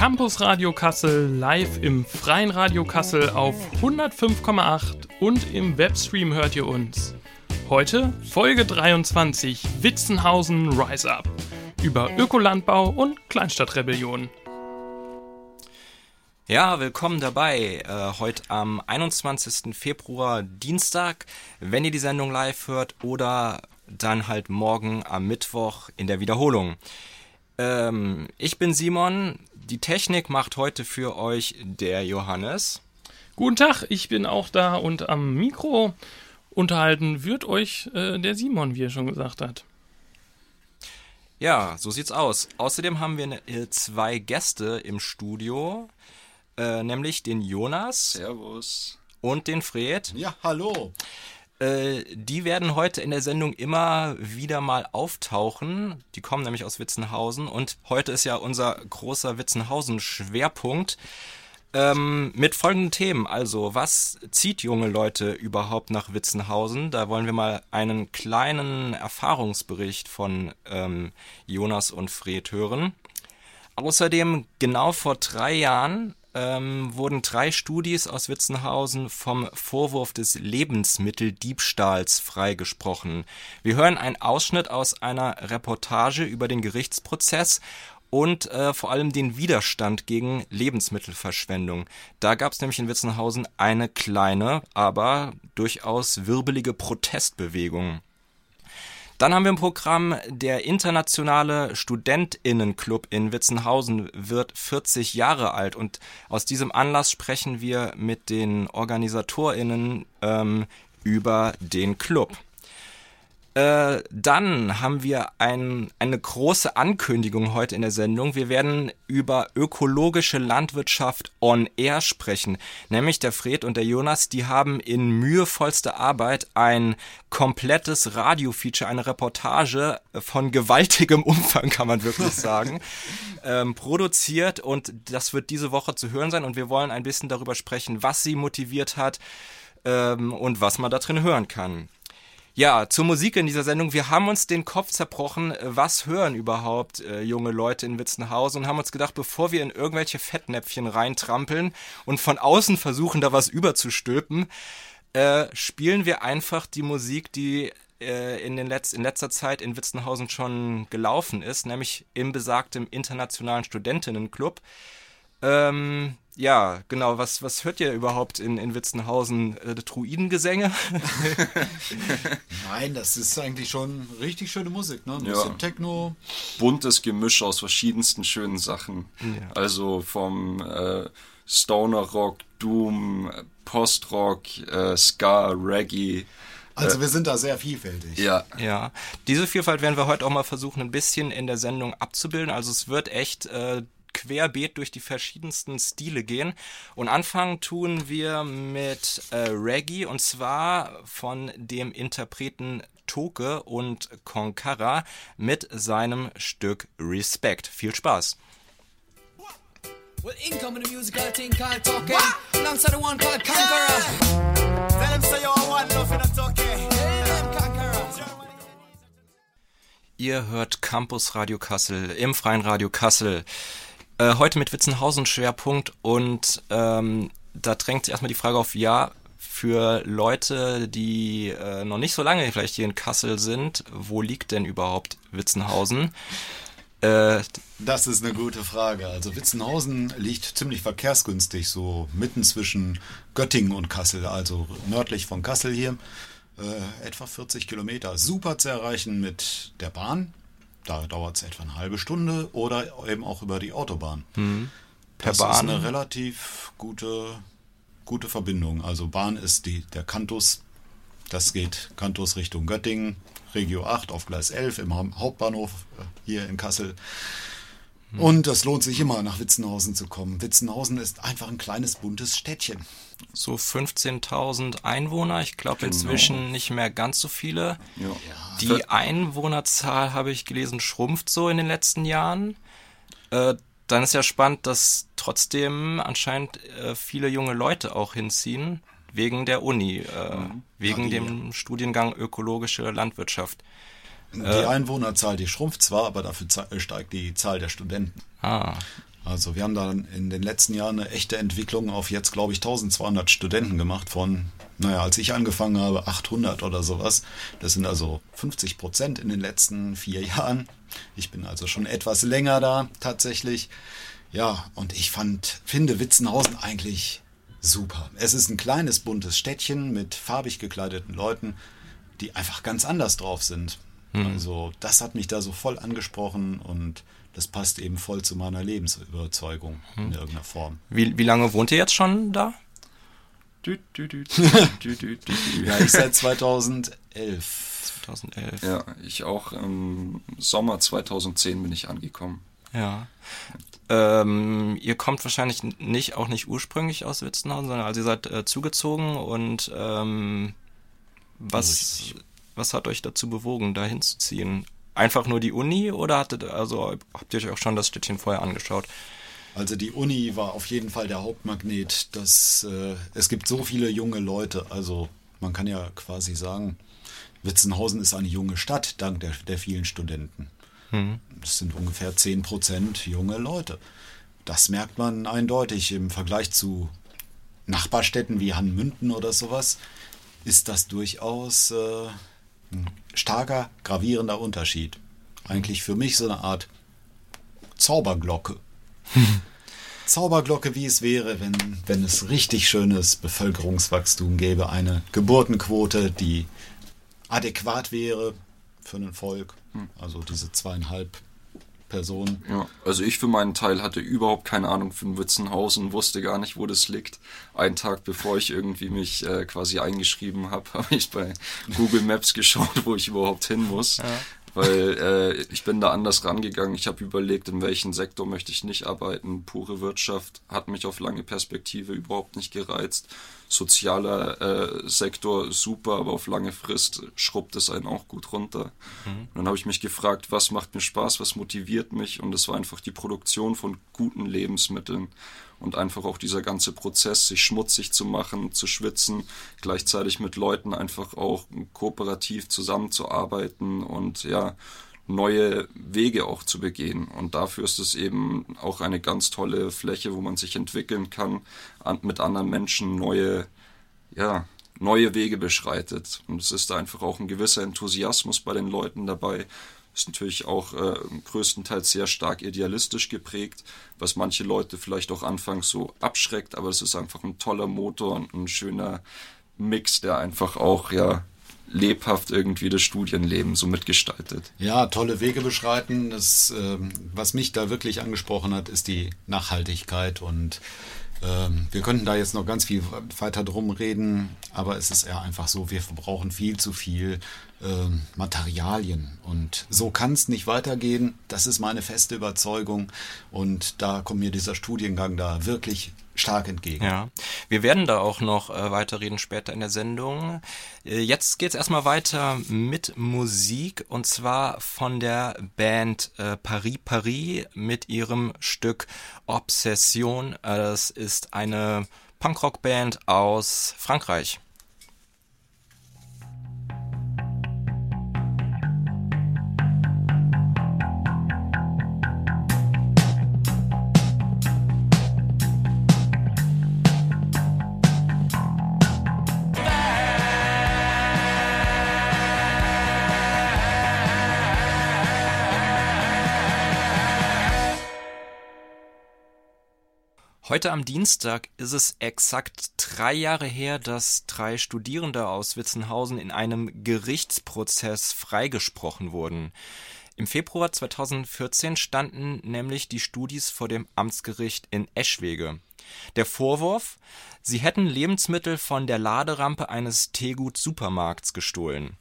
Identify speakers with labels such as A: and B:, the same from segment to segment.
A: Campus Radio Kassel live im freien Radio Kassel auf 105,8 und im Webstream hört ihr uns. Heute Folge 23 Witzenhausen Rise Up über Ökolandbau und Kleinstadtrebellion.
B: Ja, willkommen dabei. Äh, heute am 21. Februar Dienstag, wenn ihr die Sendung live hört oder dann halt morgen am Mittwoch in der Wiederholung. Ähm, ich bin Simon. Die Technik macht heute für euch der Johannes.
A: Guten Tag, ich bin auch da und am Mikro unterhalten wird euch äh, der Simon, wie er schon gesagt hat.
B: Ja, so sieht's aus. Außerdem haben wir ne, äh, zwei Gäste im Studio, äh, nämlich den Jonas.
C: Servus.
B: Und den Fred.
D: Ja, hallo.
B: Äh, die werden heute in der Sendung immer wieder mal auftauchen. Die kommen nämlich aus Witzenhausen und heute ist ja unser großer Witzenhausen-Schwerpunkt. Ähm, mit folgenden Themen. Also, was zieht junge Leute überhaupt nach Witzenhausen? Da wollen wir mal einen kleinen Erfahrungsbericht von ähm, Jonas und Fred hören. Außerdem, genau vor drei Jahren ähm, wurden drei Studis aus Witzenhausen vom Vorwurf des Lebensmitteldiebstahls freigesprochen. Wir hören einen Ausschnitt aus einer Reportage über den Gerichtsprozess und äh, vor allem den Widerstand gegen Lebensmittelverschwendung. Da gab es nämlich in Witzenhausen eine kleine, aber durchaus wirbelige Protestbewegung. Dann haben wir im Programm der internationale Studentinnenclub in Witzenhausen wird 40 Jahre alt und aus diesem Anlass sprechen wir mit den Organisatorinnen ähm, über den Club. Äh, dann haben wir ein, eine große Ankündigung heute in der Sendung. Wir werden über ökologische Landwirtschaft on Air sprechen. Nämlich der Fred und der Jonas, die haben in mühevollster Arbeit ein komplettes Radio-Feature, eine Reportage von gewaltigem Umfang, kann man wirklich sagen, ähm, produziert und das wird diese Woche zu hören sein und wir wollen ein bisschen darüber sprechen, was sie motiviert hat ähm, und was man da drin hören kann. Ja, zur Musik in dieser Sendung. Wir haben uns den Kopf zerbrochen, was hören überhaupt äh, junge Leute in Witzenhausen und haben uns gedacht, bevor wir in irgendwelche Fettnäpfchen reintrampeln und von außen versuchen, da was überzustülpen, äh, spielen wir einfach die Musik, die äh, in, den Letz in letzter Zeit in Witzenhausen schon gelaufen ist, nämlich im besagten Internationalen Studentinnenclub. Ähm, ja, genau. Was, was hört ihr überhaupt in, in Witzenhausen? Äh, Druidengesänge?
D: Nein, das ist eigentlich schon richtig schöne Musik, ne? Ein
C: Ja.
D: bisschen Techno.
C: Buntes Gemisch aus verschiedensten schönen Sachen.
B: Ja.
C: Also vom äh, Stoner Rock, Doom, Postrock, äh, Ska, Reggae.
D: Also wir sind da sehr vielfältig.
C: Ja,
B: Ja, diese Vielfalt werden wir heute auch mal versuchen, ein bisschen in der Sendung abzubilden. Also es wird echt äh, querbeet durch die verschiedensten Stile gehen. Und anfangen tun wir mit äh, Reggae und zwar von dem Interpreten Toke und Konkara mit seinem Stück Respect. Viel Spaß!
E: Well, incoming the musical thing called talking. Alongside the one called Conqueror.
F: Tell him say you want love in a talkie.
E: Hey, them Conqueror.
B: Ihr hört Campus Radio Kassel im Freien Radio Kassel. Äh, heute mit Witzenhausen Schwerpunkt und ähm, da drängt sich erstmal die Frage auf, ja, für Leute, die äh, noch nicht so lange vielleicht hier in Kassel sind, wo liegt denn überhaupt Witzenhausen? Äh,
D: Das ist eine gute Frage. Also Witzenhausen liegt ziemlich verkehrsgünstig, so mitten zwischen Göttingen und Kassel, also nördlich von Kassel hier. Äh, etwa 40 Kilometer. Super zu erreichen mit der Bahn. Da dauert es etwa eine halbe Stunde oder eben auch über die Autobahn.
B: per
D: das
B: Bahn.
D: ist eine relativ gute, gute Verbindung. Also Bahn ist die, der Cantus. Das geht Cantus Richtung Göttingen, Regio 8 auf Gleis 11 im Hau- Hauptbahnhof äh, hier in Kassel. Und das lohnt sich immer, nach Witzenhausen zu kommen. Witzenhausen ist einfach ein kleines, buntes Städtchen.
B: so 15.000 Einwohner, ich glaube inzwischen nicht mehr ganz so viele.
C: ja.
B: Die Einwohnerzahl, habe ich gelesen, schrumpft so in den letzten Jahren. Äh, dann ist ja spannend, dass trotzdem anscheinend äh, viele junge Leute auch hinziehen, wegen der Uni, äh, wegen
D: die-
B: dem Studiengang ökologische Landwirtschaft.
D: Die Einwohnerzahl, die schrumpft zwar, aber dafür ze- steigt die Zahl der Studenten.
B: Ah,
D: Also wir haben da in den letzten Jahren eine echte Entwicklung auf jetzt, glaube ich, 1200 Studenten gemacht von, naja, als ich angefangen habe, 800 oder sowas. Das sind also 50 Prozent in den letzten vier Jahren. Ich bin also schon etwas länger da tatsächlich. Ja, und ich fand, finde Witzenhausen eigentlich super. Es ist ein kleines, buntes Städtchen mit farbig gekleideten Leuten, die einfach ganz anders drauf sind. Also das hat mich da so voll angesprochen und das passt eben voll zu meiner Lebensüberzeugung in irgendeiner Form.
B: Wie, wie lange wohnt ihr jetzt schon da?
C: Dü, dü, dü.
D: Ja, ich seit 2011.
B: 2011.
C: Ja, ich auch im Sommer 2010 bin ich angekommen.
B: Ja. Ähm, ihr kommt wahrscheinlich nicht, auch nicht ursprünglich aus Witzenhausen, sondern also ihr seid äh, zugezogen und ähm, was, was hat euch dazu bewogen, da hinzuziehen? Einfach nur die Uni oder hattet, also habt ihr euch auch schon das Städtchen vorher angeschaut?
D: Also die Uni war auf jeden Fall der Hauptmagnet. Das, äh, es gibt so viele junge Leute. Also man kann ja quasi sagen, Witzenhausen ist eine junge Stadt, dank der, der vielen Studenten. Das sind ungefähr 10 Prozent junge Leute. Das merkt man eindeutig im Vergleich zu Nachbarstädten wie Hanmünden oder sowas. Ist das durchaus äh, starker, gravierender Unterschied. Eigentlich für mich so eine Art Zauberglocke. Zauberglocke, wie es wäre, wenn, wenn es richtig schönes Bevölkerungswachstum gäbe, eine Geburtenquote, die adäquat wäre für ein Volk. Also diese zweieinhalb Personen.
C: Ja, also ich für meinen Teil hatte überhaupt keine Ahnung von Witzenhausen, wusste gar nicht, wo das liegt. Einen Tag bevor ich irgendwie mich äh, quasi eingeschrieben habe, habe ich bei Google Maps geschaut, wo ich überhaupt hin muss. Weil äh, ich bin da anders rangegangen. Ich habe überlegt, in welchem Sektor möchte ich nicht arbeiten. Pure Wirtschaft hat mich auf lange Perspektive überhaupt nicht gereizt. Sozialer äh, Sektor super, aber auf lange Frist schrubbt es einen auch gut runter. Und dann habe ich mich gefragt, was macht mir Spaß, was motiviert mich? Und es war einfach die Produktion von guten Lebensmitteln und einfach auch dieser ganze Prozess, sich schmutzig zu machen, zu schwitzen, gleichzeitig mit Leuten einfach auch kooperativ zusammenzuarbeiten und ja, neue Wege auch zu begehen. Und dafür ist es eben auch eine ganz tolle Fläche, wo man sich entwickeln kann, an, mit anderen Menschen neue, ja, neue Wege beschreitet. Und es ist da einfach auch ein gewisser Enthusiasmus bei den Leuten dabei. Ist natürlich auch äh, größtenteils sehr stark idealistisch geprägt, was manche Leute vielleicht auch anfangs so abschreckt, aber es ist einfach ein toller Motor und ein schöner Mix, der einfach auch ja lebhaft irgendwie das Studienleben so mitgestaltet.
D: Ja, tolle Wege beschreiten. Das, ähm, was mich da wirklich angesprochen hat, ist die Nachhaltigkeit und ähm, wir könnten da jetzt noch ganz viel weiter drum reden, aber es ist eher einfach so, wir verbrauchen viel zu viel ähm, Materialien und so kann es nicht weitergehen. Das ist meine feste Überzeugung und da kommt mir dieser Studiengang da wirklich stark entgegen.
B: Ja, wir werden da auch noch äh, weiterreden später in der Sendung. Äh, jetzt geht's erstmal weiter mit Musik und zwar von der Band äh, Paris Paris mit ihrem Stück Obsession. Äh, das ist eine Punkrock-Band aus Frankreich. Heute am Dienstag ist es exakt drei Jahre her, dass drei Studierende aus Witzenhausen in einem Gerichtsprozess freigesprochen wurden. Im Februar 2014 standen nämlich die Studis vor dem Amtsgericht in Eschwege. Der Vorwurf, sie hätten Lebensmittel von der Laderampe eines Tegut-Supermarkts gestohlen.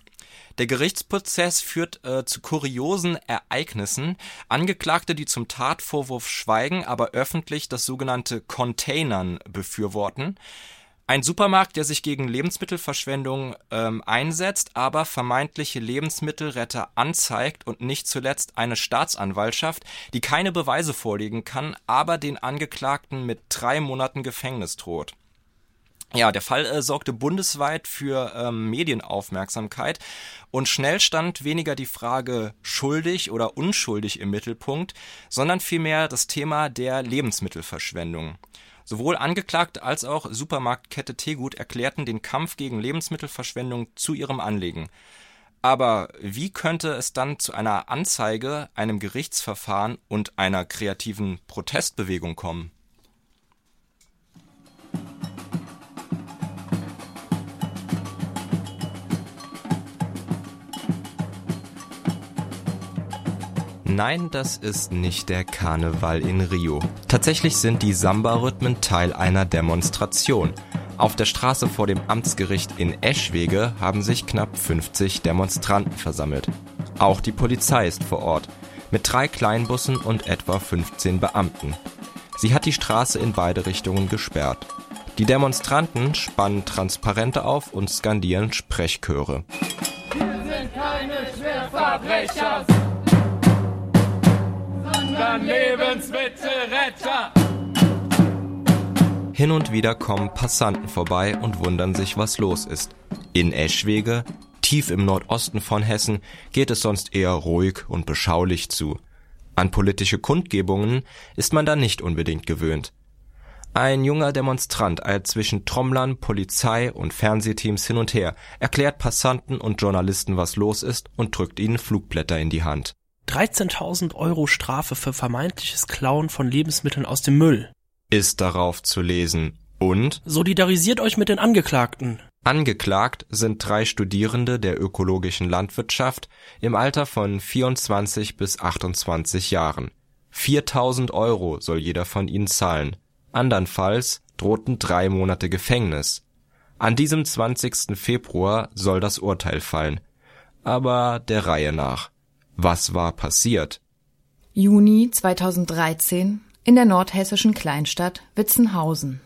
B: Der Gerichtsprozess führt äh, zu kuriosen Ereignissen. Angeklagte, die zum Tatvorwurf schweigen, aber öffentlich das sogenannte Containern befürworten. Ein Supermarkt, der sich gegen Lebensmittelverschwendung ähm, einsetzt, aber vermeintliche Lebensmittelretter anzeigt und nicht zuletzt eine Staatsanwaltschaft, die keine Beweise vorlegen kann, aber den Angeklagten mit drei Monaten Gefängnis droht.
G: Ja, der Fall äh, sorgte bundesweit für ähm, Medienaufmerksamkeit und schnell stand weniger die Frage schuldig oder unschuldig im Mittelpunkt, sondern vielmehr das Thema der Lebensmittelverschwendung. Sowohl Angeklagte als auch Supermarktkette Tegut erklärten den Kampf gegen Lebensmittelverschwendung zu ihrem Anliegen. Aber wie könnte es dann zu einer Anzeige, einem Gerichtsverfahren und einer kreativen Protestbewegung kommen? Nein, das ist nicht der Karneval in Rio. Tatsächlich sind die Samba-Rhythmen Teil einer Demonstration. Auf der Straße vor dem Amtsgericht in Eschwege haben sich knapp 50 Demonstranten versammelt. Auch die Polizei ist vor Ort, mit drei Kleinbussen und etwa 15 Beamten. Sie hat die Straße in beide Richtungen gesperrt. Die Demonstranten spannen Transparente auf und skandieren Sprechchöre.
H: Wir sind keine Schwerverbrecher, sondern Lebensmittelretter.
G: Hin und wieder kommen Passanten vorbei und wundern sich, was los ist. In Eschwege, tief im Nordosten von Hessen, geht es sonst eher ruhig und beschaulich zu. An politische Kundgebungen ist man da nicht unbedingt gewöhnt. Ein junger Demonstrant eilt zwischen Trommlern, Polizei und Fernsehteams hin und her, erklärt Passanten und Journalisten, was los ist und drückt ihnen Flugblätter in die Hand.
I: 13.000 Euro Strafe für vermeintliches Klauen von Lebensmitteln aus dem Müll.
G: Ist darauf zu lesen. Und
I: Solidarisiert euch mit den Angeklagten.
G: angeklagt sind drei Studierende der ökologischen Landwirtschaft im Alter von 24 bis 28 Jahren. 4000 Euro soll jeder von ihnen zahlen. Andernfalls drohten drei Monate Gefängnis. An diesem 20. Februar soll das Urteil fallen. Aber der Reihe nach. Was war passiert?
J: Juni 2013 in der nordhessischen Kleinstadt Witzenhausen.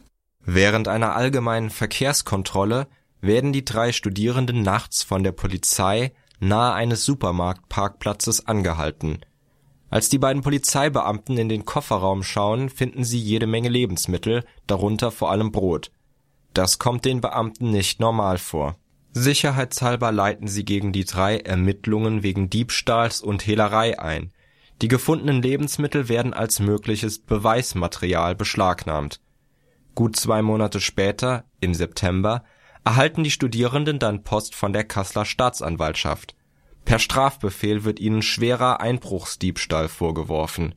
G: Während einer allgemeinen Verkehrskontrolle werden die drei Studierenden nachts von der Polizei nahe eines Supermarktparkplatzes angehalten. Als die beiden Polizeibeamten in den Kofferraum schauen, finden sie jede Menge Lebensmittel, darunter vor allem Brot. Das kommt den Beamten nicht normal vor. Sicherheitshalber leiten sie gegen die drei Ermittlungen wegen Diebstahls und Hehlerei ein. Die gefundenen Lebensmittel werden als mögliches Beweismaterial beschlagnahmt. Gut zwei Monate später, im September, erhalten die Studierenden dann Post von der Kasseler Staatsanwaltschaft. Per Strafbefehl wird ihnen schwerer Einbruchsdiebstahl vorgeworfen.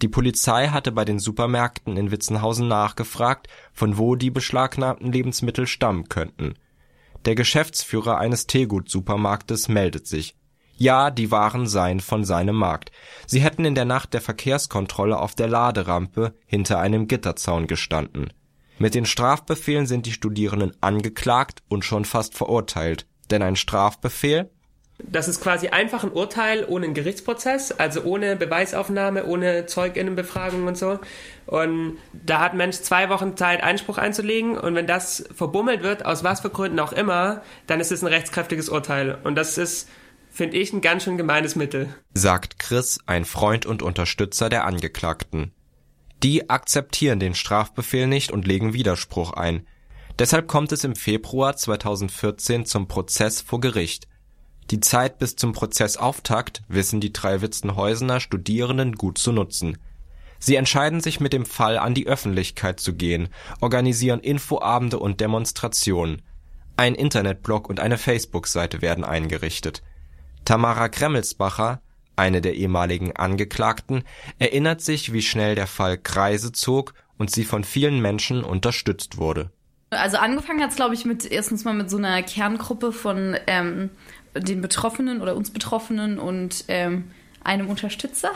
G: Die Polizei hatte bei den Supermärkten in Witzenhausen nachgefragt, von wo die beschlagnahmten Lebensmittel stammen könnten. Der Geschäftsführer eines Teegut-Supermarktes meldet sich. Ja, die Waren seien von seinem Markt. Sie hätten in der Nacht der Verkehrskontrolle auf der Laderampe hinter einem Gitterzaun gestanden. Mit den Strafbefehlen sind die Studierenden angeklagt und schon fast verurteilt. Denn ein Strafbefehl
K: Das ist quasi einfach ein Urteil ohne einen Gerichtsprozess, also ohne Beweisaufnahme, ohne Zeuginnenbefragung und so. Und da hat Mensch zwei Wochen Zeit, Einspruch einzulegen. Und wenn das verbummelt wird, aus was für Gründen auch immer, dann ist es ein rechtskräftiges Urteil. Und das ist, finde ich, ein ganz schön gemeines Mittel.
G: sagt Chris, ein Freund und Unterstützer der Angeklagten. Die akzeptieren den Strafbefehl nicht und legen Widerspruch ein. Deshalb kommt es im Februar 2014 zum Prozess vor Gericht. Die Zeit bis zum Prozessauftakt wissen die drei Witzenhäusener Studierenden gut zu nutzen. Sie entscheiden sich mit dem Fall an die Öffentlichkeit zu gehen, organisieren Infoabende und Demonstrationen. Ein Internetblog und eine Facebook-Seite werden eingerichtet. Tamara Kremmelsbacher, eine der ehemaligen Angeklagten, erinnert sich, wie schnell der Fall Kreise zog und sie von vielen Menschen unterstützt wurde.
L: Also angefangen hat es, glaube ich, mit erstens mal mit so einer Kerngruppe von ähm, den Betroffenen oder uns Betroffenen und ähm, einem Unterstützer.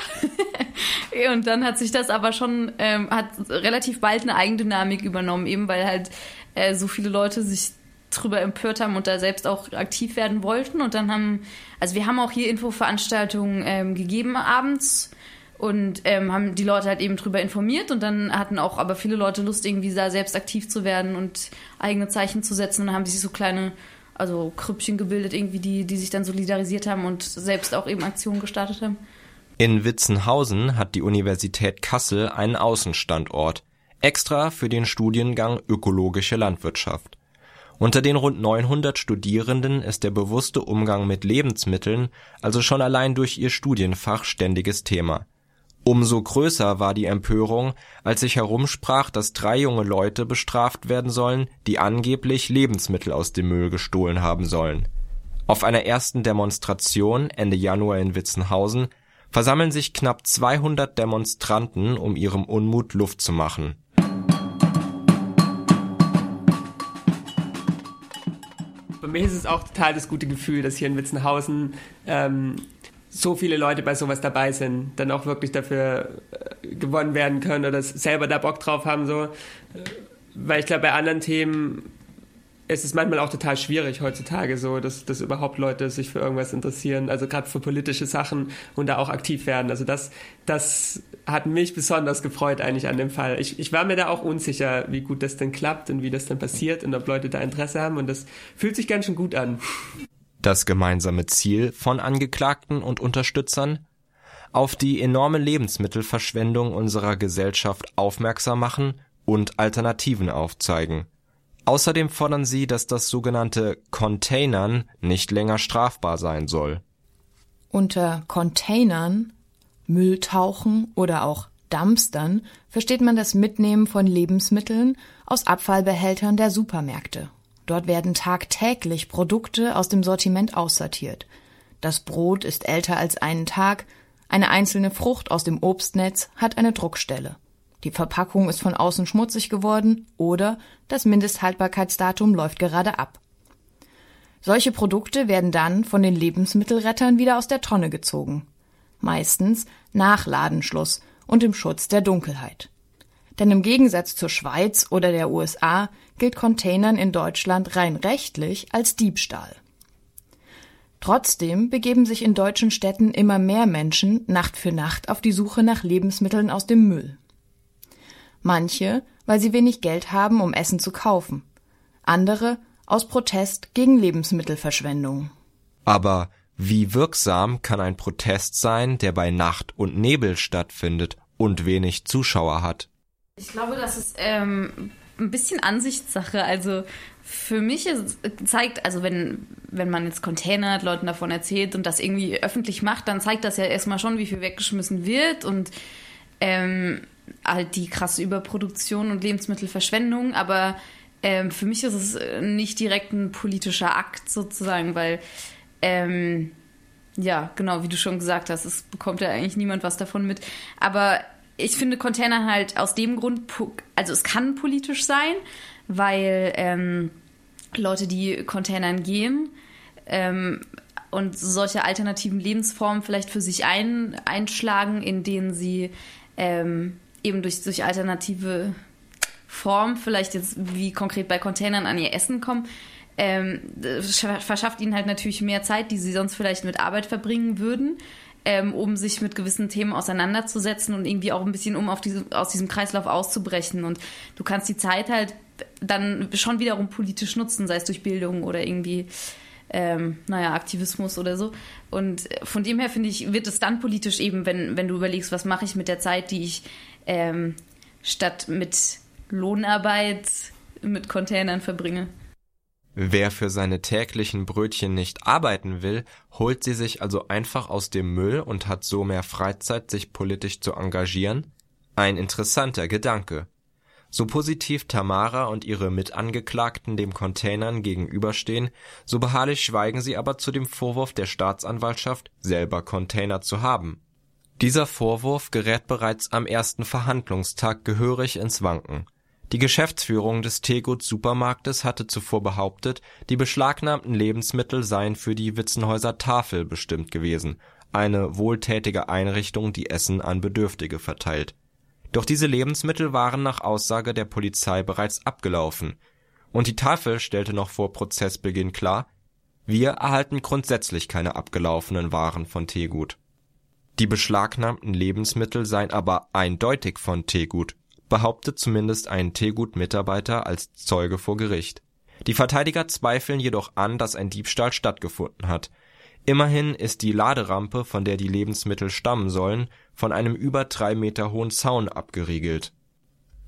L: und dann hat sich das aber schon, ähm, hat relativ bald eine Eigendynamik übernommen, eben weil halt äh, so viele Leute sich drüber empört haben und da selbst auch aktiv werden wollten. Und dann haben, also wir haben auch hier Infoveranstaltungen ähm, gegeben abends und ähm, haben die Leute halt eben drüber informiert und dann hatten auch aber viele Leute Lust, irgendwie da selbst aktiv zu werden und eigene Zeichen zu setzen und dann haben sich so kleine, also Krüppchen gebildet, irgendwie, die, die sich dann solidarisiert haben und selbst auch eben Aktionen gestartet haben.
G: In Witzenhausen hat die Universität Kassel einen Außenstandort. extra für den Studiengang Ökologische Landwirtschaft. Unter den rund 900 Studierenden ist der bewusste Umgang mit Lebensmitteln also schon allein durch ihr Studienfach ständiges Thema. Umso größer war die Empörung, als sich herumsprach, dass drei junge Leute bestraft werden sollen, die angeblich Lebensmittel aus dem Müll gestohlen haben sollen. Auf einer ersten Demonstration Ende Januar in Witzenhausen versammeln sich knapp 200 Demonstranten, um ihrem Unmut Luft zu machen
K: Bei mir ist es auch total das gute Gefühl, dass hier in Witzenhausen ähm, so viele Leute bei sowas dabei sind, dann auch wirklich dafür äh, gewonnen werden können oder selber da Bock drauf haben, so. Weil ich glaube, bei anderen Themen ist es manchmal auch total schwierig heutzutage so, dass, dass überhaupt Leute sich für irgendwas interessieren, also gerade für politische Sachen und da auch aktiv werden. Also das, das hat mich besonders gefreut eigentlich an dem Fall. Ich, ich war mir da auch unsicher, wie gut das denn klappt und wie das dann passiert und ob Leute da Interesse haben und das fühlt sich ganz schön gut an.
G: Das gemeinsame Ziel von Angeklagten und Unterstützern? Auf die enorme Lebensmittelverschwendung unserer Gesellschaft aufmerksam machen und Alternativen aufzeigen – Außerdem fordern sie, dass das sogenannte Containern nicht länger strafbar sein soll.
J: Unter Containern, Mülltauchen oder auch Dumpstern versteht man das Mitnehmen von Lebensmitteln aus Abfallbehältern der Supermärkte. Dort werden tagtäglich Produkte aus dem Sortiment aussortiert. Das Brot ist älter als einen Tag, eine einzelne Frucht aus dem Obstnetz hat eine Druckstelle. Die Verpackung ist von außen schmutzig geworden oder das Mindesthaltbarkeitsdatum läuft gerade ab. Solche Produkte werden dann von den Lebensmittelrettern wieder aus der Tonne gezogen. Meistens nach Ladenschluss und im Schutz der Dunkelheit. Denn im Gegensatz zur Schweiz oder der USA gilt Containern in Deutschland rein rechtlich als Diebstahl. Trotzdem begeben sich in deutschen Städten immer mehr Menschen Nacht für Nacht auf die Suche nach Lebensmitteln aus dem Müll. Manche, weil sie wenig Geld haben, um Essen zu kaufen. Andere aus Protest gegen Lebensmittelverschwendung.
G: Aber wie wirksam kann ein Protest sein, der bei Nacht und Nebel stattfindet und wenig Zuschauer hat?
L: Ich glaube, das ist ähm, ein bisschen Ansichtssache. Also für mich ist, zeigt, also wenn, wenn man jetzt Container hat, Leuten davon erzählt und das irgendwie öffentlich macht, dann zeigt das ja erstmal schon, wie viel weggeschmissen wird und ähm, halt die krasse Überproduktion und Lebensmittelverschwendung, aber ähm, für mich ist es äh, nicht direkt ein politischer Akt sozusagen, weil ähm, ja, genau, wie du schon gesagt hast, es bekommt ja eigentlich niemand was davon mit. Aber ich finde Container halt aus dem Grund, also es kann politisch sein, weil ähm, Leute, die Containern gehen ähm, und solche alternativen Lebensformen vielleicht für sich ein, einschlagen, in denen sie ähm, eben durch, durch alternative Form, vielleicht jetzt wie konkret bei Containern an ihr Essen kommen, ähm, verschafft ihnen halt natürlich mehr Zeit, die sie sonst vielleicht mit Arbeit verbringen würden, ähm, um sich mit gewissen Themen auseinanderzusetzen und irgendwie auch ein bisschen um auf diese, aus diesem Kreislauf auszubrechen. Und du kannst die Zeit halt dann schon wiederum politisch nutzen, sei es durch Bildung oder irgendwie ähm, naja, Aktivismus oder so. Und von dem her finde ich, wird es dann politisch eben, wenn, wenn du überlegst, was mache ich mit der Zeit, die ich ähm, statt mit Lohnarbeit mit Containern verbringe.
G: Wer für seine täglichen Brötchen nicht arbeiten will, holt sie sich also einfach aus dem Müll und hat so mehr Freizeit, sich politisch zu engagieren? Ein interessanter Gedanke. So positiv Tamara und ihre Mitangeklagten dem Containern gegenüberstehen, so beharrlich schweigen sie aber zu dem Vorwurf der Staatsanwaltschaft, selber Container zu haben. Dieser Vorwurf gerät bereits am ersten Verhandlungstag gehörig ins Wanken. Die Geschäftsführung des Tegut Supermarktes hatte zuvor behauptet, die beschlagnahmten Lebensmittel seien für die Witzenhäuser Tafel bestimmt gewesen, eine wohltätige Einrichtung, die Essen an Bedürftige verteilt. Doch diese Lebensmittel waren nach Aussage der Polizei bereits abgelaufen, und die Tafel stellte noch vor Prozessbeginn klar: Wir erhalten grundsätzlich keine abgelaufenen Waren von Tegut die beschlagnahmten Lebensmittel seien aber eindeutig von Tegut, behauptet zumindest ein Tegut-Mitarbeiter als Zeuge vor Gericht. Die Verteidiger zweifeln jedoch an, dass ein Diebstahl stattgefunden hat. Immerhin ist die Laderampe, von der die Lebensmittel stammen sollen, von einem über drei Meter hohen Zaun abgeriegelt.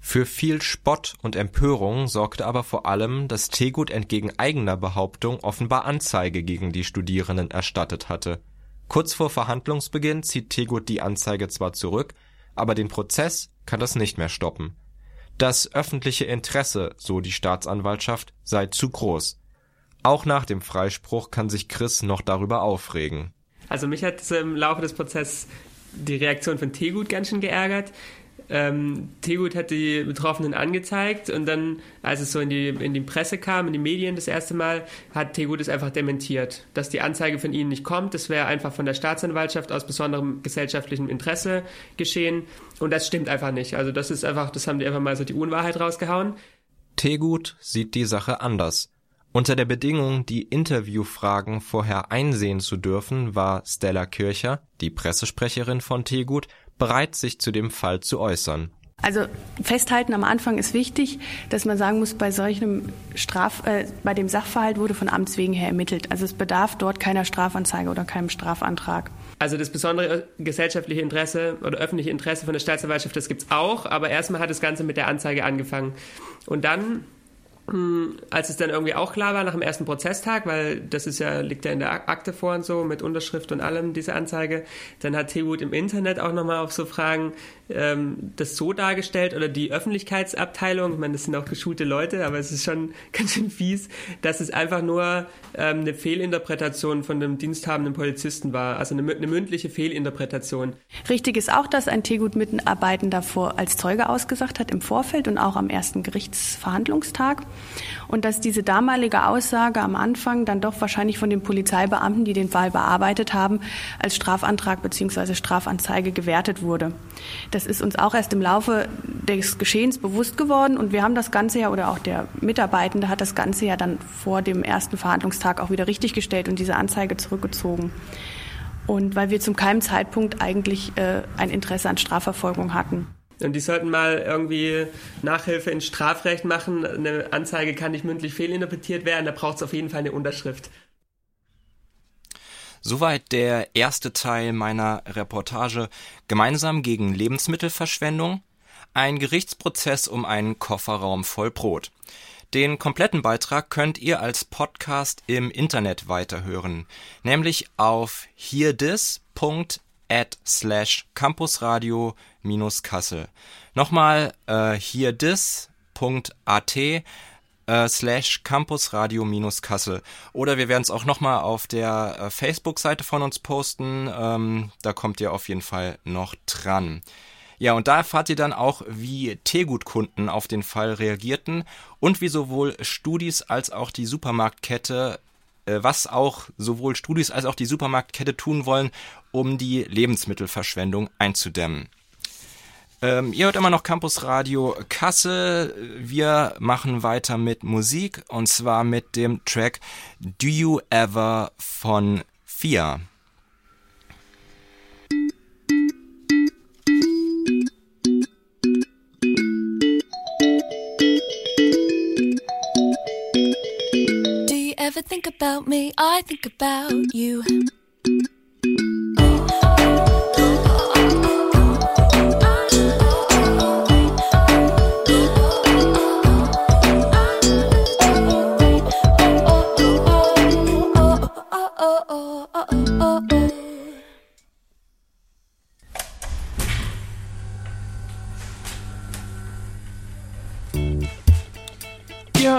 B: Für viel Spott und Empörung sorgte aber vor allem, dass Tegut entgegen eigener Behauptung offenbar Anzeige gegen die Studierenden erstattet hatte. Kurz vor Verhandlungsbeginn zieht Tegut die Anzeige zwar zurück, aber den Prozess kann das nicht mehr stoppen. Das öffentliche Interesse, so die Staatsanwaltschaft, sei zu groß. Auch nach dem Freispruch kann sich Chris noch darüber aufregen.
K: Also mich hat im Laufe des Prozesses die Reaktion von Tegut ganz schön geärgert. Ähm, Tegut hat die Betroffenen angezeigt und dann, als es so in die, in die Presse kam, in die Medien das erste Mal, hat Tegut es einfach dementiert, dass die Anzeige von ihnen nicht kommt. Das wäre einfach von der Staatsanwaltschaft aus besonderem gesellschaftlichem Interesse geschehen und das stimmt einfach nicht. Also das ist einfach, das haben die einfach mal so die Unwahrheit rausgehauen.
B: Tegut sieht die Sache anders. Unter der Bedingung, die Interviewfragen vorher einsehen zu dürfen, war Stella Kircher, die Pressesprecherin von Tegut, bereit, sich zu dem Fall zu äußern.
M: Also festhalten am Anfang ist wichtig, dass man sagen muss, bei solchem Straf, äh, bei dem Sachverhalt wurde von Amts wegen her ermittelt. Also es bedarf dort keiner Strafanzeige oder keinem Strafantrag.
K: Also das besondere gesellschaftliche Interesse oder öffentliche Interesse von der Staatsanwaltschaft, das gibt's auch, aber erstmal hat das Ganze mit der Anzeige angefangen. Und dann als es dann irgendwie auch klar war nach dem ersten Prozesstag, weil das ist ja, liegt ja in der Akte vor und so, mit Unterschrift und allem, diese Anzeige, dann hat Tegut im Internet auch nochmal auf so Fragen ähm, das so dargestellt oder die Öffentlichkeitsabteilung, ich meine, das sind auch geschulte Leute, aber es ist schon ganz schön fies, dass es einfach nur ähm, eine Fehlinterpretation von dem diensthabenden Polizisten war, also eine, eine mündliche Fehlinterpretation.
M: Richtig ist auch, dass ein Tegut-Mitarbeitender vor als Zeuge ausgesagt hat im Vorfeld und auch am ersten Gerichtsverhandlungstag und dass diese damalige Aussage am Anfang dann doch wahrscheinlich von den Polizeibeamten, die den Fall bearbeitet haben, als Strafantrag bzw. Strafanzeige gewertet wurde. Das ist uns auch erst im Laufe des Geschehens bewusst geworden und wir haben das Ganze ja oder auch der Mitarbeitende hat das Ganze ja dann vor dem ersten Verhandlungstag auch wieder richtiggestellt und diese Anzeige zurückgezogen. Und weil wir zum keinem Zeitpunkt eigentlich äh, ein Interesse an Strafverfolgung hatten.
K: Und die sollten mal irgendwie Nachhilfe in Strafrecht machen. Eine Anzeige kann nicht mündlich fehlinterpretiert werden, da braucht es auf jeden Fall eine Unterschrift.
B: Soweit der erste Teil meiner Reportage Gemeinsam gegen Lebensmittelverschwendung. Ein Gerichtsprozess um einen Kofferraum voll Brot. Den kompletten Beitrag könnt ihr als Podcast im Internet weiterhören, nämlich auf hearthis.at slash campusradio minus Kassel. Nochmal äh, hearthis.at äh, slash campusradio minus Kassel. Oder wir werden es auch nochmal auf der äh, Facebook-Seite von uns posten. Ähm, da kommt ihr auf jeden Fall noch dran. Ja, und da erfahrt ihr dann auch, wie Teegut-Kunden auf den Fall reagierten und wie sowohl Studis als auch die Supermarktkette, äh, was auch sowohl Studis als auch die Supermarktkette tun wollen, um die Lebensmittelverschwendung einzudämmen. Ähm, ihr hört immer noch Campus Radio Kassel. Wir machen weiter mit Musik und zwar mit dem Track Do You Ever von Fia.
N: Do you ever think about me? I think about you.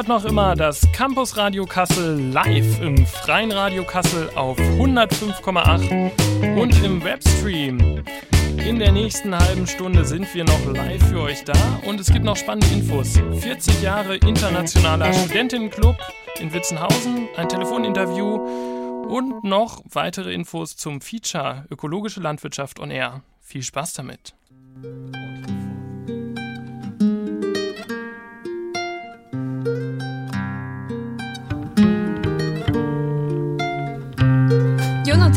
A: Noch immer das Campus Radio Kassel live im Freien Radio Kassel auf 105,8 und im Webstream. In der nächsten halben Stunde sind wir noch live für euch da und es gibt noch spannende Infos. 40 Jahre internationaler Studentinnenclub in Witzenhausen, ein Telefoninterview und noch weitere Infos zum Feature Ökologische Landwirtschaft on Air. Viel Spaß damit.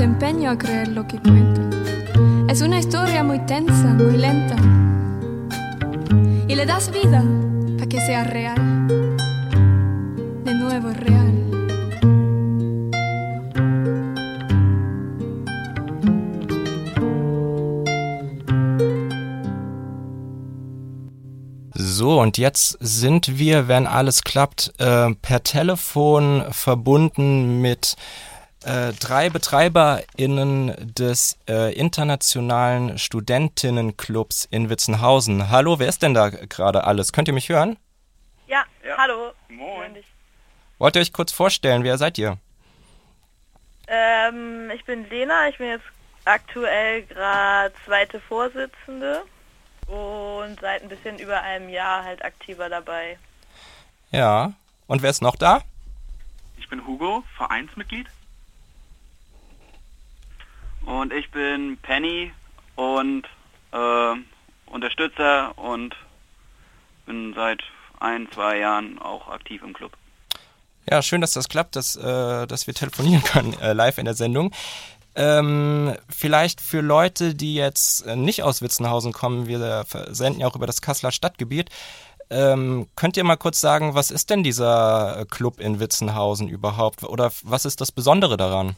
O: Te empeño a creer lo que cuento. Es una historia muy tensa, muy lenta. Y le das vida para que sea real. De nuevo real.
B: So, und jetzt sind wir, wenn alles klappt, äh, per Telefon verbunden mit äh, drei BetreiberInnen des äh, Internationalen Studentinnenclubs in Witzenhausen. Hallo, wer ist denn da gerade alles? Könnt ihr mich hören?
P: Ja, hallo. Moin.
B: Wollt ihr euch kurz vorstellen, wer seid ihr?
P: Ähm, ich bin Lena, ich bin jetzt aktuell gerade zweite Vorsitzende und seit ein bisschen über einem Jahr halt aktiver dabei.
B: Ja. Und wer ist noch da?
Q: Ich bin Hugo, Vereinsmitglied. Und ich bin Penny und äh, Unterstützer und bin seit ein, zwei Jahren auch aktiv im Club.
B: Ja, schön, dass das klappt, dass, äh, dass wir telefonieren können äh, live in der Sendung. Ähm, vielleicht für Leute, die jetzt äh, nicht aus Witzenhausen kommen, wir senden ja auch über das Kasseler Stadtgebiet. Ähm, könnt ihr mal kurz sagen, was ist denn dieser äh, Club in Witzenhausen überhaupt? Oder was ist das Besondere daran?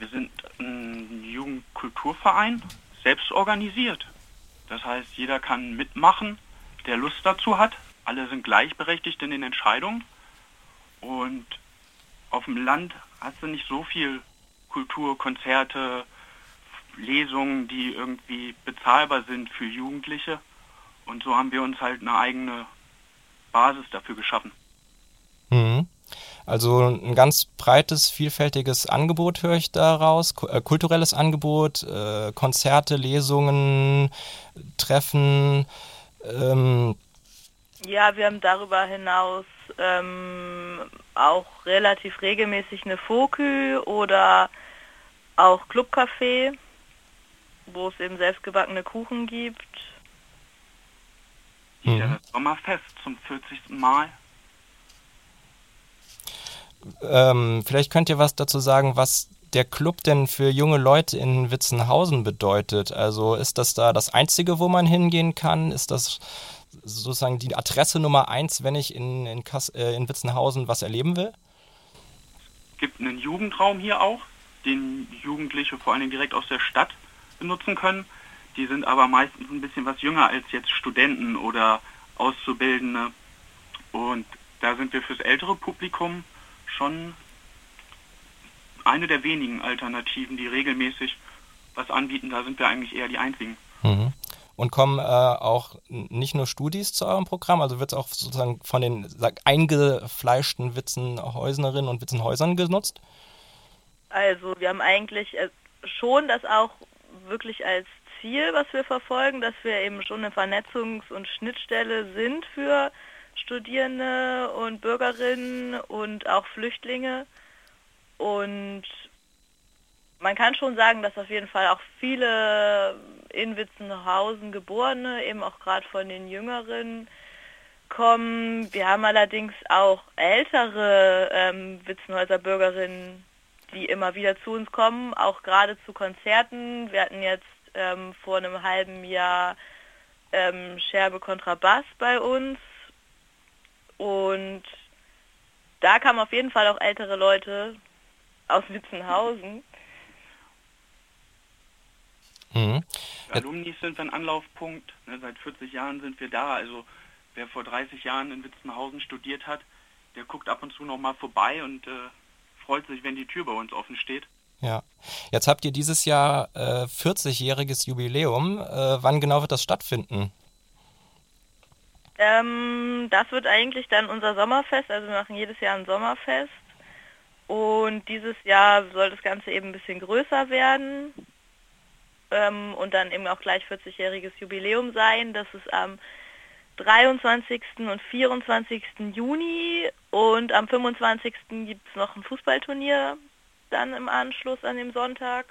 Q: Wir sind ein Jugendkulturverein, selbst organisiert. Das heißt, jeder kann mitmachen, der Lust dazu hat. Alle sind gleichberechtigt in den Entscheidungen. Und auf dem Land hast du nicht so viel Kultur, Konzerte, Lesungen, die irgendwie bezahlbar sind für Jugendliche. Und so haben wir uns halt eine eigene Basis dafür geschaffen.
B: Mhm. Also ein ganz breites, vielfältiges Angebot höre ich daraus, äh, kulturelles Angebot, äh, Konzerte, Lesungen, Treffen. Ähm.
P: Ja, wir haben darüber hinaus ähm, auch relativ regelmäßig eine Fokü oder auch Clubcafé, wo es eben selbstgebackene Kuchen gibt.
Q: Ja, das Sommerfest zum 40. Mal.
B: Ähm, vielleicht könnt ihr was dazu sagen, was der Club denn für junge Leute in Witzenhausen bedeutet. Also ist das da das Einzige, wo man hingehen kann? Ist das sozusagen die Adresse Nummer eins, wenn ich in, in, Kass, äh, in Witzenhausen was erleben will?
Q: Es gibt einen Jugendraum hier auch, den Jugendliche vor allem direkt aus der Stadt benutzen können. Die sind aber meistens ein bisschen was jünger als jetzt Studenten oder Auszubildende. Und da sind wir fürs ältere Publikum schon eine der wenigen Alternativen, die regelmäßig was anbieten. Da sind wir eigentlich eher die einzigen.
B: Mhm. Und kommen äh, auch nicht nur Studis zu eurem Programm, also wird es auch sozusagen von den sag, eingefleischten Witzenhäusnerinnen und Witzenhäusern genutzt?
P: Also wir haben eigentlich äh, schon das auch wirklich als Ziel, was wir verfolgen, dass wir eben schon eine Vernetzungs- und Schnittstelle sind für Studierende und Bürgerinnen und auch Flüchtlinge. Und man kann schon sagen, dass auf jeden Fall auch viele in Witzenhausen geborene, eben auch gerade von den Jüngeren kommen. Wir haben allerdings auch ältere ähm, Witzenhäuser Bürgerinnen, die immer wieder zu uns kommen, auch gerade zu Konzerten. Wir hatten jetzt ähm, vor einem halben Jahr ähm, Scherbe Kontrabass bei uns und da kamen auf jeden Fall auch ältere Leute aus Witzenhausen.
B: Mhm.
Q: Alumnis sind ein Anlaufpunkt. Ne, seit 40 Jahren sind wir da. Also wer vor 30 Jahren in Witzenhausen studiert hat, der guckt ab und zu noch mal vorbei und äh, freut sich, wenn die Tür bei uns offen steht.
B: Ja. Jetzt habt ihr dieses Jahr äh, 40-jähriges Jubiläum. Äh, wann genau wird das stattfinden?
P: Ähm, das wird eigentlich dann unser Sommerfest. Also wir machen jedes Jahr ein Sommerfest. Und dieses Jahr soll das Ganze eben ein bisschen größer werden. Ähm, und dann eben auch gleich 40-jähriges Jubiläum sein. Das ist am 23. und 24. Juni und am 25. gibt es noch ein Fußballturnier dann im Anschluss an dem Sonntag.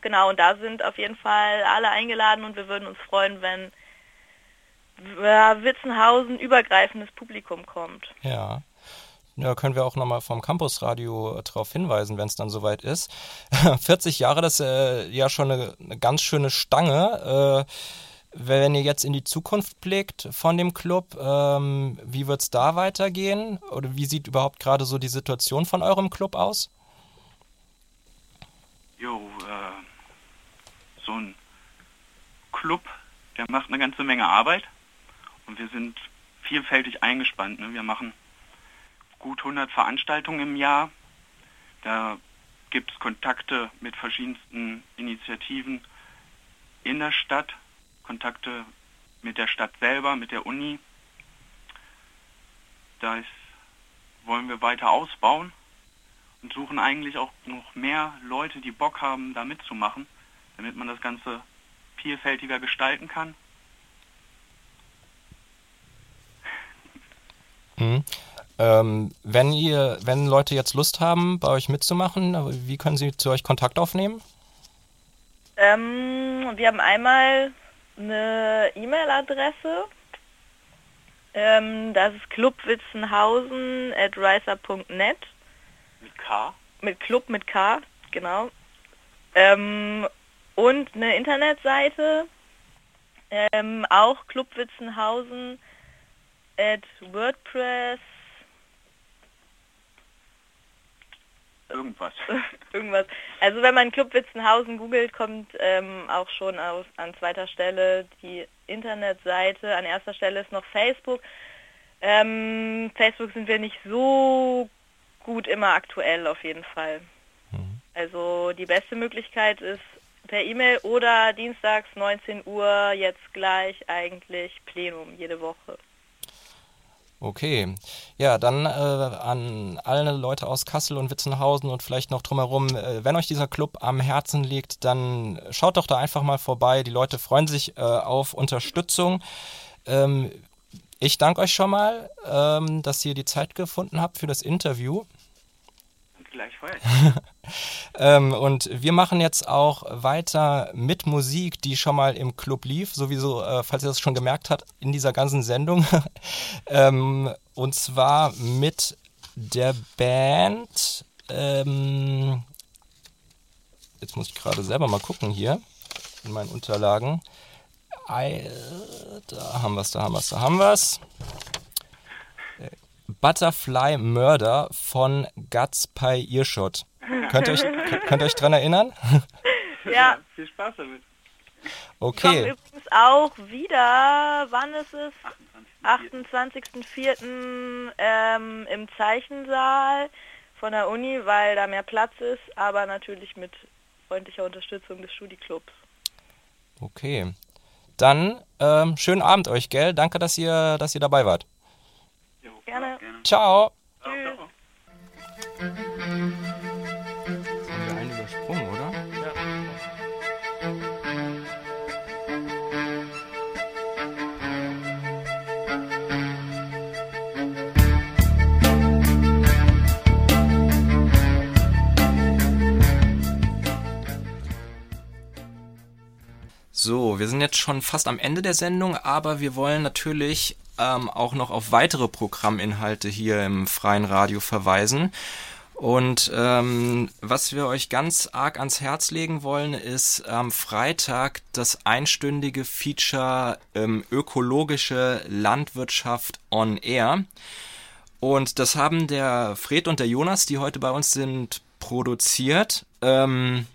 P: Genau, und da sind auf jeden Fall alle eingeladen und wir würden uns freuen, wenn Witzenhausen übergreifendes Publikum kommt.
B: Ja. Ja, können wir auch nochmal vom Campusradio darauf hinweisen, wenn es dann soweit ist. 40 Jahre, das ist äh, ja schon eine, eine, ganz schöne Stange. Äh, wenn ihr jetzt in die Zukunft blickt von dem Club, ähm, wie wird es da weitergehen? Oder wie sieht überhaupt gerade so die Situation von eurem Club aus?
Q: Jo, äh, so ein Club, der macht eine ganze Menge Arbeit und wir sind vielfältig eingespannt. Ne? Wir machen gut 100 Veranstaltungen im Jahr. Da gibt es Kontakte mit verschiedensten Initiativen in der Stadt, Kontakte mit der Stadt selber, mit der Uni. Da ist, wollen wir weiter ausbauen und suchen eigentlich auch noch mehr Leute, die Bock haben, da mitzumachen, damit man das Ganze vielfältiger gestalten kann.
B: Mhm. Ähm, wenn ihr, wenn Leute jetzt Lust haben, bei euch mitzumachen, wie können sie zu euch Kontakt aufnehmen?
P: Ähm, wir haben einmal eine E-Mail-Adresse. Ähm, das ist clubwitzenhausen at riser.net.
Q: Mit K?
P: Mit Club mit K, genau. Ähm, und eine Internetseite, ähm, auch clubwitzenhausen at WordPress
Q: Irgendwas.
P: Irgendwas. Also wenn man Club Witzenhausen googelt, kommt ähm, auch schon aus, an zweiter Stelle die Internetseite. An erster Stelle ist noch Facebook. Ähm, Facebook sind wir nicht so gut immer aktuell auf jeden Fall. Mhm. Also die beste Möglichkeit ist per E-Mail oder dienstags 19 Uhr jetzt gleich eigentlich Plenum jede Woche.
B: Okay, ja, dann äh, an alle Leute aus Kassel und Witzenhausen und vielleicht noch drumherum, äh, wenn euch dieser Club am Herzen liegt, dann schaut doch da einfach mal vorbei. Die Leute freuen sich äh, auf Unterstützung. Ähm, ich danke euch schon mal, ähm, dass ihr die Zeit gefunden habt für das Interview.
Q: Gleichfalls.
B: ähm, und wir machen jetzt auch weiter mit Musik, die schon mal im Club lief, sowieso, äh, falls ihr das schon gemerkt habt, in dieser ganzen Sendung. ähm, und zwar mit der Band. Ähm, jetzt muss ich gerade selber mal gucken hier in meinen Unterlagen. Da haben wir es, da haben wir es, da haben wir es. Butterfly Murder von Guts Pie Earshot. Könnt ihr euch, könnt ihr euch dran erinnern?
P: Ja.
Q: Viel Spaß damit.
B: Okay.
P: Kommt übrigens auch wieder, wann ist es? 28.04. Ähm, im Zeichensaal von der Uni, weil da mehr Platz ist, aber natürlich mit freundlicher Unterstützung des Studiclubs.
B: Okay. Dann ähm, schönen Abend euch, gell? Danke, dass ihr, dass ihr dabei wart.
P: Gerne.
B: Ciao.
P: Tschüss.
B: Haben wir einen übersprungen, oder? So, wir sind jetzt schon fast am Ende der Sendung, aber wir wollen natürlich ähm, auch noch auf weitere Programminhalte hier im freien Radio verweisen. Und ähm, was wir euch ganz arg ans Herz legen wollen, ist am Freitag das einstündige Feature ähm, Ökologische Landwirtschaft on Air. Und das haben der Fred und der Jonas, die heute bei uns sind, produziert. Ähm,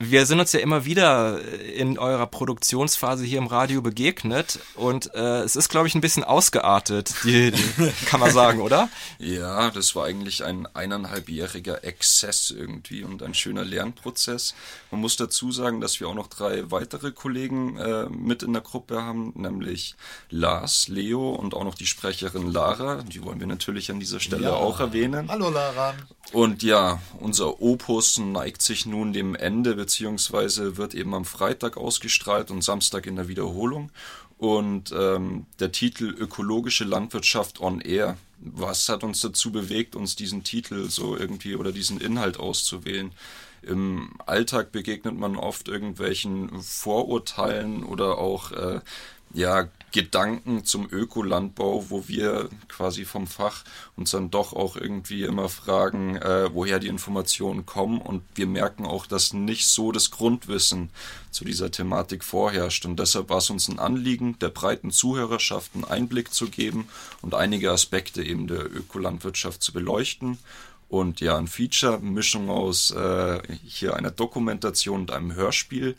B: wir sind uns ja immer wieder in eurer Produktionsphase hier im Radio begegnet und äh, es ist, glaube ich, ein bisschen ausgeartet, die, die, kann man sagen, oder?
C: Ja, das war eigentlich ein eineinhalbjähriger Exzess irgendwie und ein schöner Lernprozess. Man muss dazu sagen, dass wir auch noch drei weitere Kollegen äh, mit in der Gruppe haben, nämlich Lars, Leo und auch noch die Sprecherin Lara. Die wollen wir natürlich an dieser Stelle
D: Ja.
C: auch erwähnen.
D: Hallo Lara.
C: Und ja, unser Opus neigt sich nun dem Ende, beziehungsweise wird eben am Freitag ausgestrahlt und Samstag in der Wiederholung. Und ähm, der Titel Ökologische Landwirtschaft on Air. Was hat uns dazu bewegt, uns diesen Titel so irgendwie oder diesen Inhalt auszuwählen? Im Alltag begegnet man oft irgendwelchen Vorurteilen oder auch äh, ja, Gedanken zum Ökolandbau, wo wir quasi vom Fach uns dann doch auch irgendwie immer fragen, äh, woher die Informationen kommen. Und wir merken auch, dass nicht so das Grundwissen zu dieser Thematik vorherrscht. Und deshalb war es uns ein Anliegen, der breiten Zuhörerschaft einen Einblick zu geben und einige Aspekte eben der Ökolandwirtschaft zu beleuchten. Und ja, ein Feature, Mischung aus äh, hier einer Dokumentation und einem Hörspiel.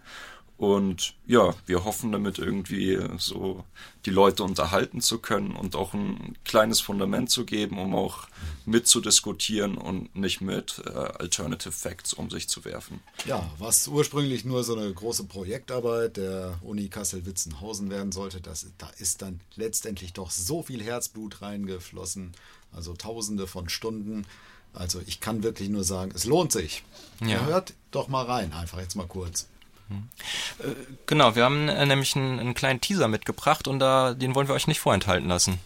C: Und ja, wir hoffen damit irgendwie so die Leute unterhalten zu können und auch ein kleines Fundament zu geben, um auch mitzudiskutieren und nicht mit äh, Alternative Facts um sich zu werfen.
D: Ja, was ursprünglich nur so eine große Projektarbeit der Uni Kassel-Witzenhausen werden sollte, das, da ist dann letztendlich doch so viel Herzblut reingeflossen, also tausende von Stunden. Also ich kann wirklich nur sagen, es lohnt sich. Ja. Hört doch mal rein, einfach jetzt mal kurz.
B: Äh, genau, wir haben äh, nämlich einen, einen, kleinen Teaser mitgebracht und da, den wollen wir euch nicht vorenthalten lassen.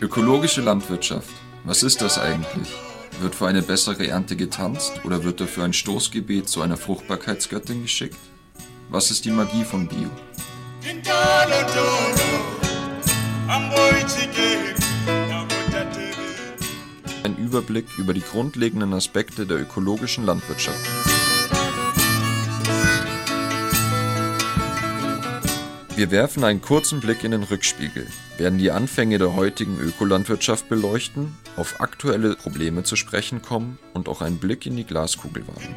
C: Ökologische Landwirtschaft. Was ist das eigentlich? Wird für eine bessere Ernte getanzt oder wird dafür ein Stoßgebet zu einer Fruchtbarkeitsgöttin geschickt? Was ist die Magie von Bio? Ein Überblick über die grundlegenden Aspekte der ökologischen Landwirtschaft. Wir werfen einen kurzen Blick in den Rückspiegel, werden die Anfänge der heutigen Ökolandwirtschaft beleuchten, auf aktuelle Probleme zu sprechen kommen und auch einen Blick in die Glaskugel wagen.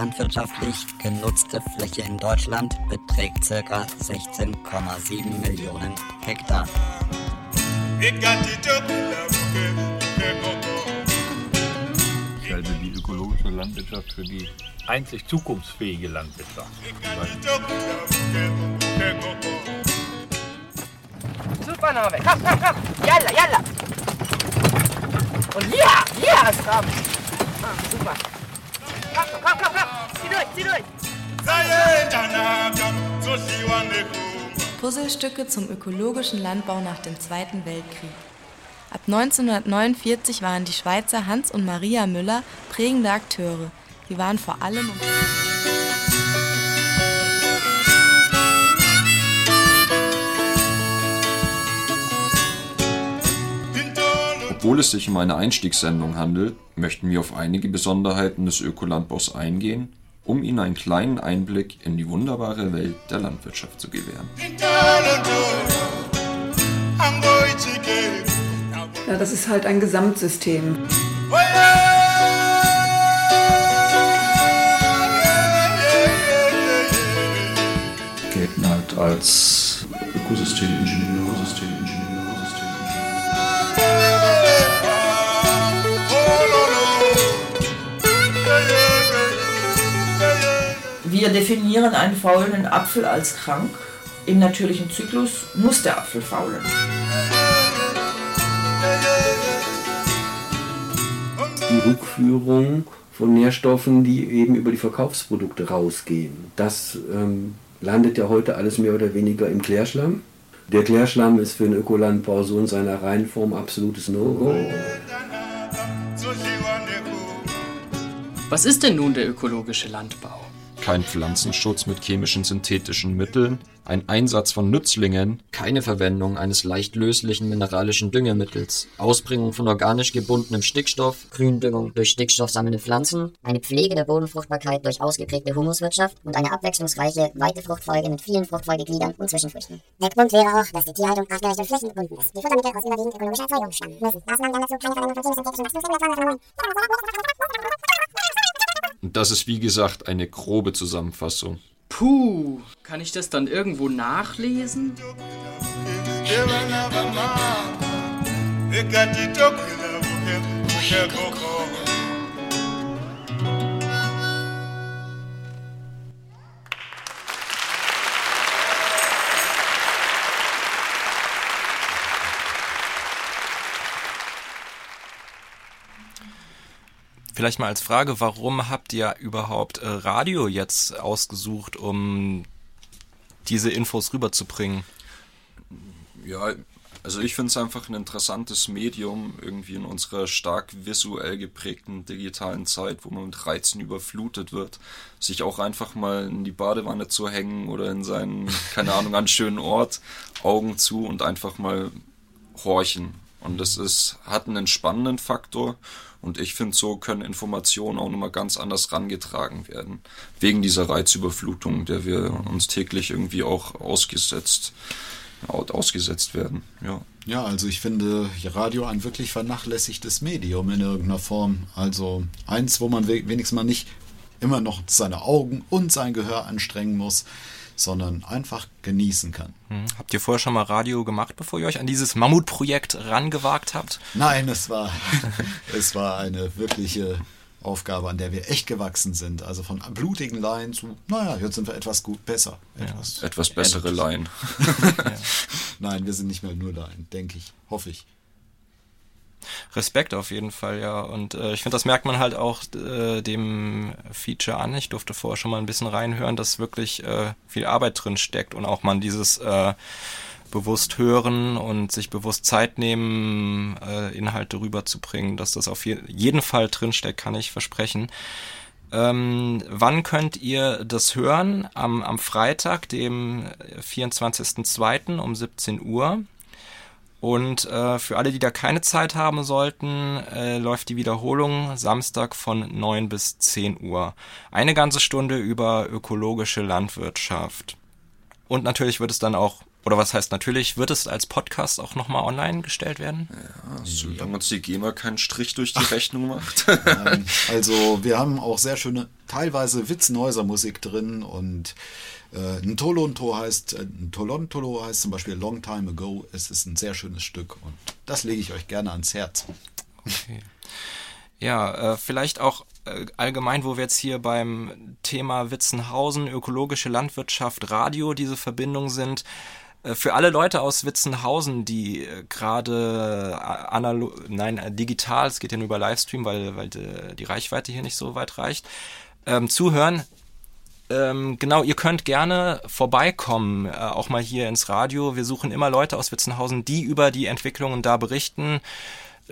R: Landwirtschaftlich genutzte Fläche in Deutschland beträgt ca. 16,7 Millionen Hektar.
S: Ich halte die ökologische Landwirtschaft für die einzig zukunftsfähige Landwirtschaft.
T: Super, Name. Komm, komm, komm. Yalla, yalla. Und ja, ja, es kommt. Ah, super. Komm, komm, komm, komm.
J: Puzzlestücke zum ökologischen Landbau nach dem Zweiten Weltkrieg. Ab 1949 waren die Schweizer Hans und Maria Müller prägende Akteure. Sie waren vor allem
C: Obwohl es sich um eine Einstiegssendung handelt, möchten wir auf einige Besonderheiten des Ökolandbaus eingehen, um Ihnen einen kleinen Einblick in die wunderbare Welt der Landwirtschaft zu gewähren.
U: Ja, das ist halt ein Gesamtsystem.
C: Gelten halt als Ökosystemingenieur,
V: Wir definieren einen faulenden Apfel als krank. Im natürlichen Zyklus muss der Apfel faulen.
W: Die Rückführung von Nährstoffen, die eben über die Verkaufsprodukte rausgehen. Das ähm, landet ja heute alles mehr oder weniger im Klärschlamm. Der Klärschlamm ist für den Ökolandbau so in seiner Reihenform absolutes No-Go.
X: Was ist denn nun der ökologische Landbau?
C: Kein Pflanzenschutz mit chemischen synthetischen Mitteln, ein Einsatz von Nützlingen,
Y: keine Verwendung eines leicht löslichen mineralischen Düngemittels, Ausbringung von organisch gebundenem Stickstoff,
Z: Gründüngung durch stickstoffsammelnde Pflanzen, eine Pflege der Bodenfruchtbarkeit durch ausgeprägte Humuswirtschaft und eine abwechslungsreiche, weite Fruchtfolge mit vielen Fruchtfolgegliedern und Zwischenfrüchten. Der Grund wäre auch, dass die Tierhaltung artgerecht und flächengebunden ist. Die Futtermittel aus überwiegend ökologischer Erzeugung stammen müssen. Maßnahmen dann dazu keine Verwendung von chemisch-synthetischen Wachstumsmitteln,
C: und das ist wie gesagt eine grobe Zusammenfassung.
X: Puh, kann ich das dann irgendwo nachlesen?
B: Vielleicht mal als Frage, warum habt ihr überhaupt äh, Radio jetzt ausgesucht, um diese Infos rüberzubringen?
C: Ja, Also ich finde es einfach ein interessantes Medium, irgendwie in unserer stark visuell geprägten digitalen Zeit, wo man mit Reizen überflutet wird, sich auch einfach mal in die Badewanne zu hängen oder in seinen, keine Ahnung, an einen schönen Ort, Augen zu und einfach mal horchen. Und das ist, hat einen entspannenden Faktor und ich finde, so können Informationen auch nochmal ganz anders rangetragen werden. Wegen dieser Reizüberflutung, der wir uns täglich irgendwie auch ausgesetzt, ausgesetzt werden. Ja.
D: Ja, also ich finde Radio ein wirklich vernachlässigtes Medium in irgendeiner Form. Also eins, wo man wenigstens mal nicht immer noch seine Augen und sein Gehör anstrengen muss, sondern einfach genießen kann.
B: Hm. Habt ihr vorher schon mal Radio gemacht, bevor ihr euch an dieses Mammutprojekt rangewagt habt?
D: Nein, es war, es war eine wirkliche Aufgabe, an der wir echt gewachsen sind. Also von blutigen Laien zu, naja, jetzt sind wir etwas gut besser.
C: Etwas, ja. etwas bessere Laien.
D: Nein, wir sind nicht mehr nur Laien, denke ich, hoffe ich.
B: Respekt auf jeden Fall, ja. Und äh, ich finde, das merkt man halt auch äh, dem Feature an. Ich durfte vorher schon mal ein bisschen reinhören, dass wirklich äh, viel Arbeit drin steckt und auch man dieses äh, bewusst hören und sich bewusst Zeit nehmen, äh, Inhalte rüberzubringen, dass das auf je jeden Fall drinsteckt, kann ich versprechen. Ähm, wann könnt ihr das hören? Am, am Freitag, dem 24.02. um 17 Uhr. Und äh, für alle, die da keine Zeit haben sollten, äh, läuft die Wiederholung Samstag von 9 bis 10 Uhr. Eine ganze Stunde über ökologische Landwirtschaft. Und natürlich wird es dann auch, oder was heißt natürlich, wird es als Podcast auch nochmal online gestellt werden?
C: Ja, solange uns die GEMA keinen Strich durch die Rechnung macht.
D: Also wir haben auch sehr schöne, teilweise Witzenhäuser Musik drin und äh, ein Tolonto heißt, äh, ein Tolontolo heißt zum Beispiel Long Time Ago. Es ist ein sehr schönes Stück und das lege ich euch gerne ans Herz.
B: Okay. Ja, äh, vielleicht auch äh, allgemein, wo wir jetzt hier beim Thema Witzenhausen, ökologische Landwirtschaft, Radio, diese Verbindung sind. Äh, für alle Leute aus Witzenhausen, die gerade analog, nein, digital, es geht ja nur über Livestream, weil, weil die, die Reichweite hier nicht so weit reicht, ähm, zuhören, ähm, genau, ihr könnt gerne vorbeikommen, äh, auch mal hier ins Radio. Wir suchen immer Leute aus Witzenhausen, die über die Entwicklungen da berichten.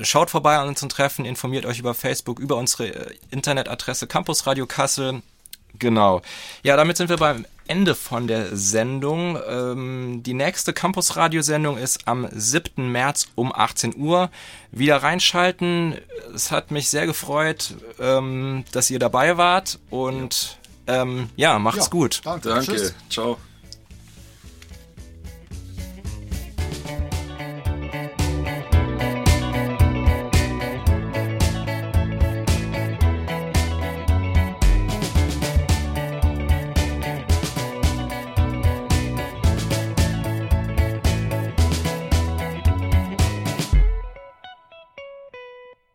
B: Schaut vorbei an unseren Treffen, informiert euch über Facebook, über unsere äh, Internetadresse Campus Radio Kassel. Genau. Ja, damit sind wir beim Ende von der Sendung. Ähm, die nächste Campus Radio Sendung ist am 7. März um 18 Uhr. Wieder reinschalten. Es hat mich sehr gefreut, ähm, dass ihr dabei wart und ähm, ja, macht's ja, gut.
C: Danke. danke. Ciao.